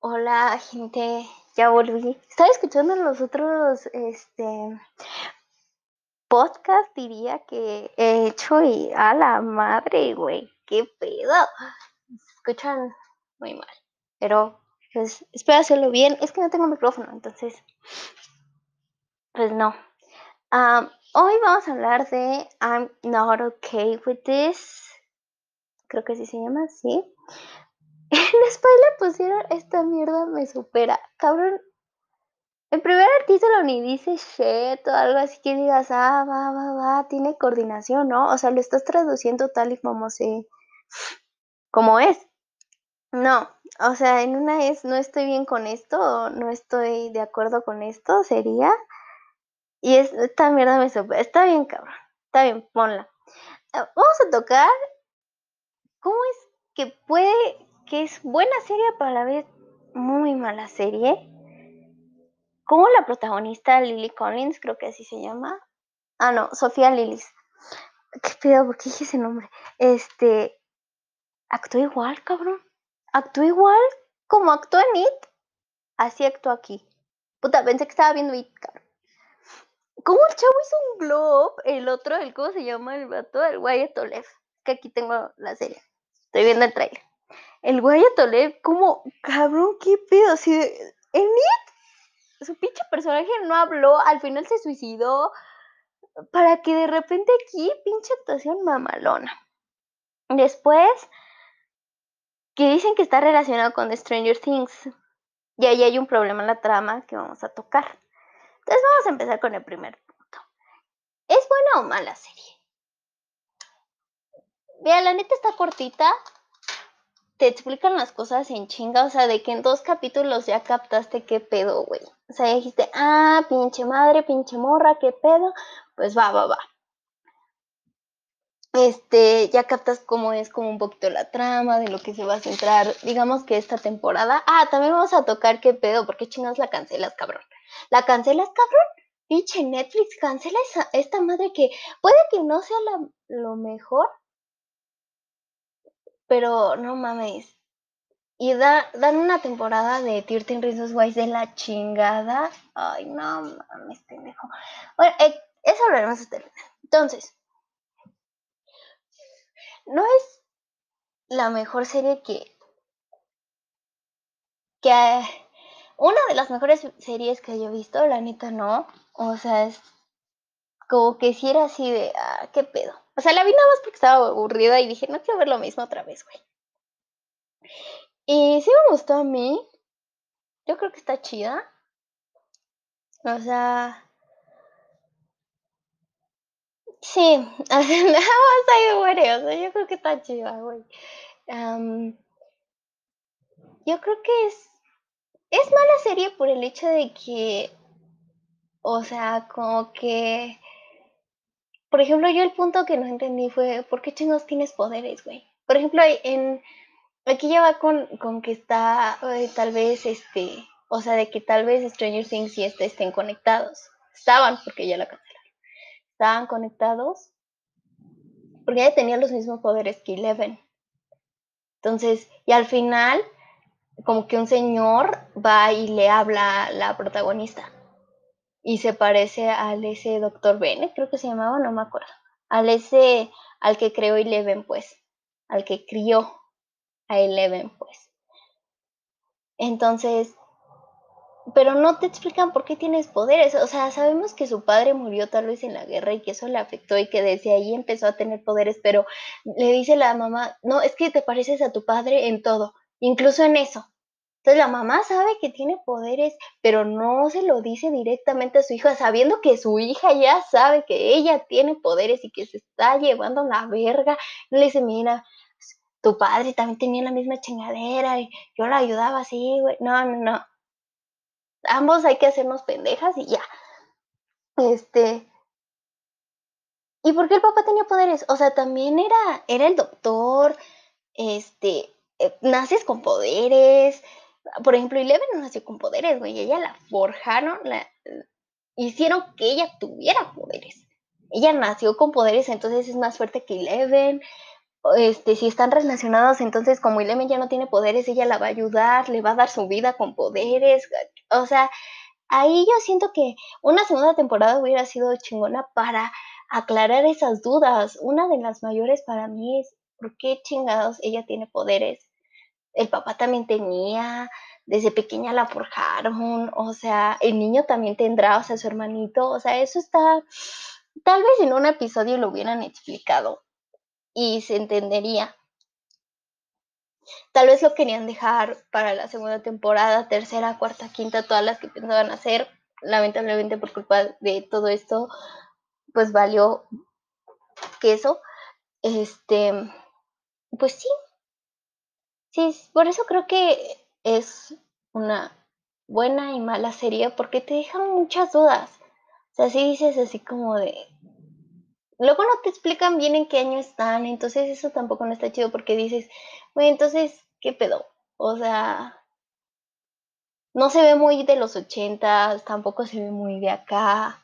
Hola, gente, ya volví. Estaba escuchando los otros, este, podcast, diría que he hecho y a la madre, güey, qué pedo. Se escuchan muy mal, pero pues espero hacerlo bien. Es que no tengo micrófono, entonces, pues no. Hoy vamos a hablar de I'm not okay with this. Creo que así se llama, sí. En spoiler pusieron esta mierda me supera. Cabrón. En primer título ni dice shit o algo así que digas, ah, va, va, va, tiene coordinación, ¿no? O sea, lo estás traduciendo tal y como se. como es. No, o sea, en una es no estoy bien con esto no estoy de acuerdo con esto, sería. Y es, esta mierda me supera. Está bien, cabrón. Está bien, ponla. Vamos a tocar cómo es que puede que es buena serie, pero a la vez muy mala serie. Como la protagonista Lily Collins, creo que así se llama. Ah, no, Sofía Lillis. ¿Qué pedo? ¿Por qué dije ese nombre? Este. Actuó igual, cabrón. Actuó igual como actuó en It. Así actuó aquí. Puta, pensé que estaba viendo It, cabrón. ¿Cómo el chavo hizo un globe? El otro, el cómo se llama el vato, el Wyatt Olev. Que aquí tengo la serie. Estoy viendo el trailer el Wyatt Olev, como, cabrón, qué pedo, de, en It, su pinche personaje no habló, al final se suicidó, para que de repente aquí, pinche actuación mamalona. Después, que dicen que está relacionado con The Stranger Things, y ahí hay un problema en la trama que vamos a tocar. Entonces vamos a empezar con el primer punto. ¿Es buena o mala serie? Vea, la neta está cortita, te explican las cosas en chinga, o sea, de que en dos capítulos ya captaste qué pedo, güey. O sea, dijiste, ah, pinche madre, pinche morra, qué pedo, pues va, va, va. Este, ya captas cómo es como un poquito la trama, de lo que se va a centrar, digamos que esta temporada. Ah, también vamos a tocar qué pedo, porque chingas la cancelas, cabrón. ¿La cancelas, cabrón? Pinche Netflix, cancela esa, esta madre que puede que no sea lo mejor, pero no mames. Y da, dan una temporada de 13 Reasons Why de la chingada. Ay, no mames, pendejo. Bueno, eh, eso hablaremos hasta el Entonces, no es la mejor serie que. que. Una de las mejores series que yo he visto, la neta no. O sea, es como que si era así de, ah, qué pedo. O sea, la vi nada más porque estaba aburrida y dije, no quiero ver lo mismo otra vez, güey. Y sí me gustó a mí. Yo creo que está chida. O sea. Sí, nada más sea, yo creo que está chida, güey. yo creo que es. Es mala serie por el hecho de que. O sea, como que por ejemplo, yo el punto que no entendí fue, ¿por qué chingos tienes poderes, güey? Por ejemplo, en aquí ya va con, con que está eh, tal vez este, o sea, de que tal vez Stranger Things y este estén conectados. Estaban, porque ya la cancelaron. Estaban conectados porque ella tenía los mismos poderes que Eleven. Entonces, y al final, como que un señor va y le habla a la protagonista y se parece al ese doctor Bennett, creo que se llamaba, no me acuerdo, al ese, al que creó Eleven, pues, al que crió a Eleven, pues. Entonces, pero no te explican por qué tienes poderes. O sea, sabemos que su padre murió tal vez en la guerra y que eso le afectó y que desde ahí empezó a tener poderes, pero le dice la mamá, no, es que te pareces a tu padre en todo, incluso en eso. Entonces la mamá sabe que tiene poderes, pero no se lo dice directamente a su hija, sabiendo que su hija ya sabe que ella tiene poderes y que se está llevando la verga. Le dice, mira, tu padre también tenía la misma chingadera y yo la ayudaba así, güey. No, no, no. Ambos hay que hacernos pendejas y ya. Este. ¿Y por qué el papá tenía poderes? O sea, también era, era el doctor, este, eh, naces con poderes, por ejemplo, Eleven no nació con poderes, güey. Ella la forjaron, la, hicieron que ella tuviera poderes. Ella nació con poderes, entonces es más fuerte que Eleven. este, si están relacionados, entonces como Eleven ya no tiene poderes, ella la va a ayudar, le va a dar su vida con poderes, o sea, ahí yo siento que una segunda temporada hubiera sido chingona para aclarar esas dudas. Una de las mayores para mí es por qué chingados ella tiene poderes. El papá también tenía, desde pequeña la forjaron, o sea, el niño también tendrá, o sea, su hermanito, o sea, eso está, tal vez en un episodio lo hubieran explicado y se entendería. Tal vez lo querían dejar para la segunda temporada, tercera, cuarta, quinta, todas las que pensaban hacer. Lamentablemente por culpa de todo esto, pues valió queso. Este, pues sí. Sí, por eso creo que es una buena y mala serie porque te dejan muchas dudas. O sea, si dices así como de, luego no te explican bien en qué año están, entonces eso tampoco no está chido porque dices, bueno, entonces, ¿qué pedo? O sea, no se ve muy de los ochentas, tampoco se ve muy de acá.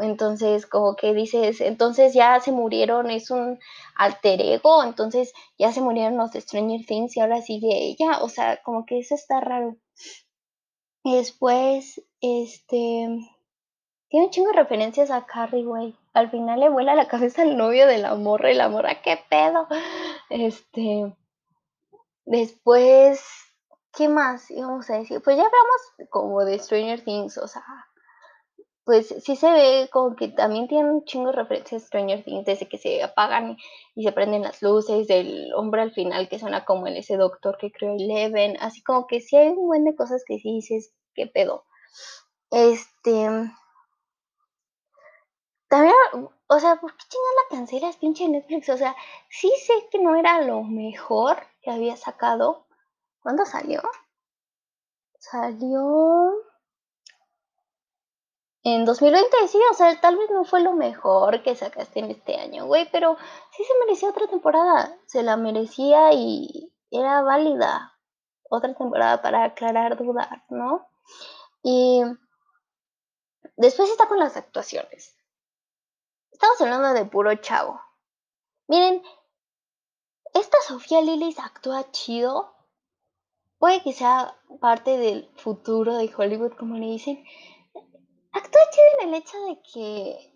Entonces, como que dices, entonces ya se murieron, es un alter ego, entonces ya se murieron los Stranger Things y ahora sigue ella, o sea, como que eso está raro. Y después, este, tiene un chingo de referencias a Carrie, güey. Al final le vuela la cabeza al novio de la morra y la morra, ¿qué pedo? Este. Después, ¿qué más íbamos a decir? Pues ya hablamos como de Stranger Things, o sea, pues sí se ve como que también tiene un chingo de referencias a Stranger Things desde que se apagan y se prenden las luces, del hombre al final que suena como el ese doctor que creó Eleven, así como que sí hay un buen de cosas que sí dices, ¿qué pedo? Este también, o sea, ¿por qué chingas la cancelas, pinche Netflix? O sea, sí sé que no era lo mejor que había sacado. ¿Cuándo salió? Salió en 2020, sí, o sea, tal vez no fue lo mejor que sacaste en este año, güey, pero sí se merecía otra temporada. Se la merecía y era válida otra temporada para aclarar dudas, ¿no? Y después está con las actuaciones. Estamos hablando de puro chavo. Miren, esta Sofía Lillis actúa chido. Puede que sea parte del futuro de Hollywood, como le dicen. Actúa chido en el hecho de que.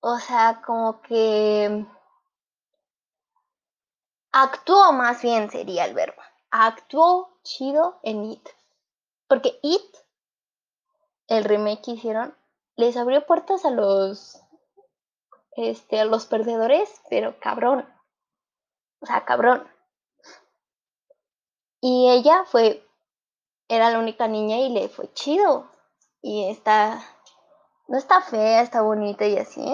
O sea, como que. Actuó más bien sería el verbo. Actuó chido en It. Porque It, el remake que hicieron, les abrió puertas a los este a los perdedores, pero cabrón. O sea, cabrón. Y ella fue era la única niña y le fue chido. Y está no está fea, está bonita y así.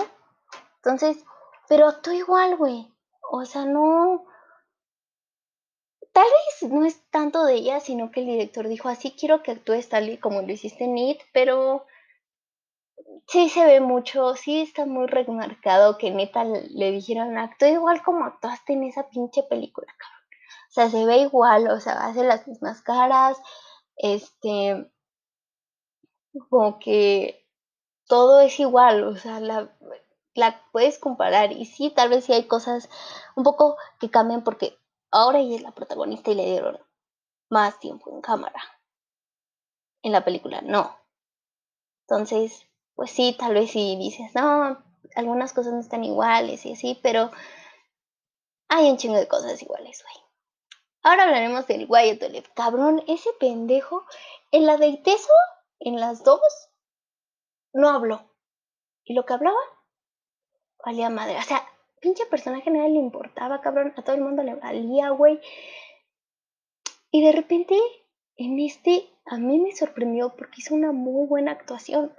Entonces, pero tú igual, güey. O sea, no tal vez no es tanto de ella, sino que el director dijo, así quiero que actúes tal y como lo hiciste en It, pero sí se ve mucho, sí está muy remarcado que neta le dijeron, actúa igual como actuaste en esa pinche película, cabrón. O sea, se ve igual, o sea, hace las mismas caras, este, como que todo es igual, o sea, la, la puedes comparar y sí, tal vez sí hay cosas un poco que cambian porque ahora ella es la protagonista y le dieron más tiempo en cámara. En la película no. Entonces, pues sí, tal vez si dices, no, algunas cosas no están iguales y así, pero hay un chingo de cosas iguales, güey. Ahora hablaremos del Wyatt Olive. Cabrón, ese pendejo, en la de Teso, en las dos, no habló. Y lo que hablaba, valía madre. O sea, pinche personaje nadie le importaba, cabrón. A todo el mundo le valía, güey. Y de repente, en este, a mí me sorprendió porque hizo una muy buena actuación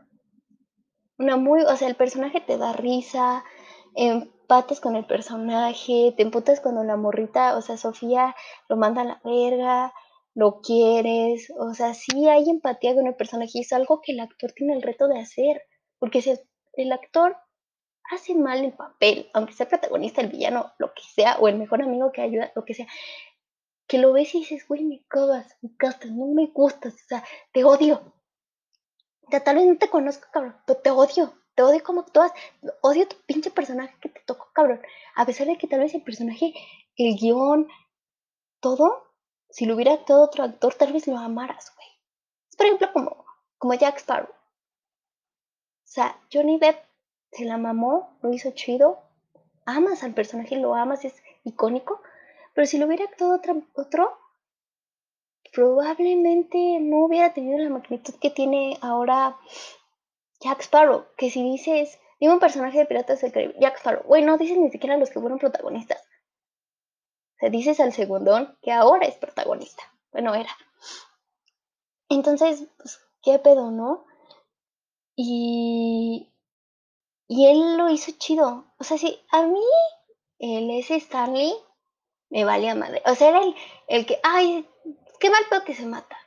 una muy, o sea, el personaje te da risa, empatas con el personaje, te emputas cuando la morrita, o sea, Sofía lo manda a la verga, lo quieres, o sea, sí hay empatía con el personaje y es algo que el actor tiene el reto de hacer, porque si el actor hace mal el papel, aunque sea protagonista, el villano, lo que sea, o el mejor amigo que ayuda, lo que sea, que lo ves y dices, güey, me cagas, me castas, no me gustas, o sea, te odio, ya tal vez no te conozco, cabrón, pero te odio. te odio como actúas, odio tu pinche personaje que te tocó, cabrón. A pesar de que tal vez el personaje, el guion, todo, si lo hubiera actuado otro actor, tal vez lo amaras, güey. Es por ejemplo como, como Jack Sparrow. O sea, Johnny Depp se la mamó, lo hizo chido, amas al personaje, lo amas, es icónico, pero si lo hubiera actuado otro, otro probablemente no hubiera tenido la magnitud que tiene ahora Jack Sparrow, que si dices, dime un personaje de Piratas del Caribe, Jack Sparrow, güey, no dices ni siquiera los que fueron protagonistas. O sea, dices al segundón que ahora es protagonista. Bueno, era. Entonces, pues, qué pedo, ¿no? Y, y él lo hizo chido. O sea, sí, a mí, el ese Stanley, me valía madre. O sea, era el, el que, ay, qué mal pedo que se mata.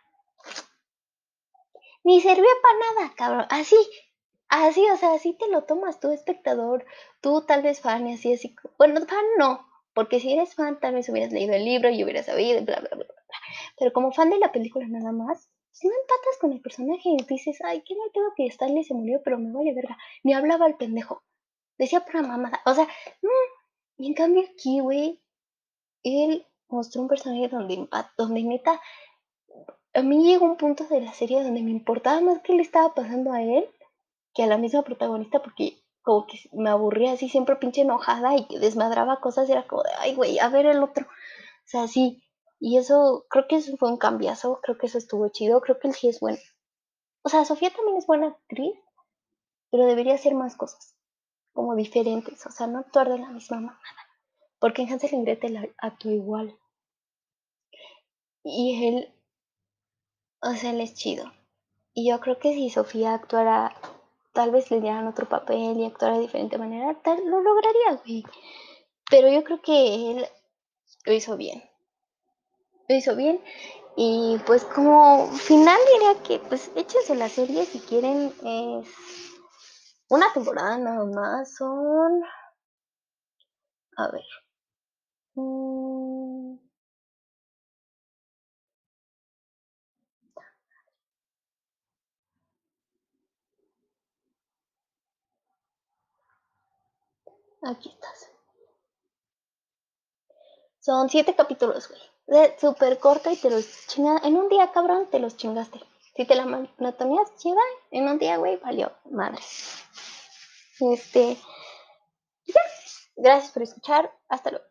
Ni servía para nada, cabrón. Así, así, o sea, así te lo tomas tú, espectador, tú tal vez fan y así, así. Bueno, fan no, porque si eres fan tal vez hubieras leído el libro y hubieras sabido, bla, bla, bla, bla. Pero como fan de la película nada más, si no empatas con el personaje y dices, ay, qué mal pedo que Stanley se murió, pero me vale verga. Ni hablaba el pendejo. Decía pura mamada. O sea, no. Y en cambio aquí, güey, él mostró un personaje donde, donde neta, a mí llegó un punto de la serie donde me importaba más qué le estaba pasando a él que a la misma protagonista, porque como que me aburría así siempre pinche enojada y que desmadraba cosas, era como de, ay, güey, a ver el otro. O sea, sí. Y eso, creo que eso fue un cambiazo, creo que eso estuvo chido, creo que él sí es bueno. O sea, Sofía también es buena actriz, pero debería hacer más cosas, como diferentes, o sea, no actuar de la misma manera. Porque en Hansel y Gretel actuó igual. Y él, o sea, él es chido. Y yo creo que si Sofía actuara, tal vez le dieran otro papel y actuara de diferente manera, tal, lo lograría, güey. Pero yo creo que él lo hizo bien. Lo hizo bien. Y pues como final diría que pues échense la serie si quieren. Es una temporada nada más. Son... A ver. Mm. Aquí estás. Son siete capítulos, güey. Súper corta y te los chingas. En un día, cabrón, te los chingaste. Si te la monotonías chida, en un día, güey, valió madre. Este. Ya. Gracias por escuchar. Hasta luego.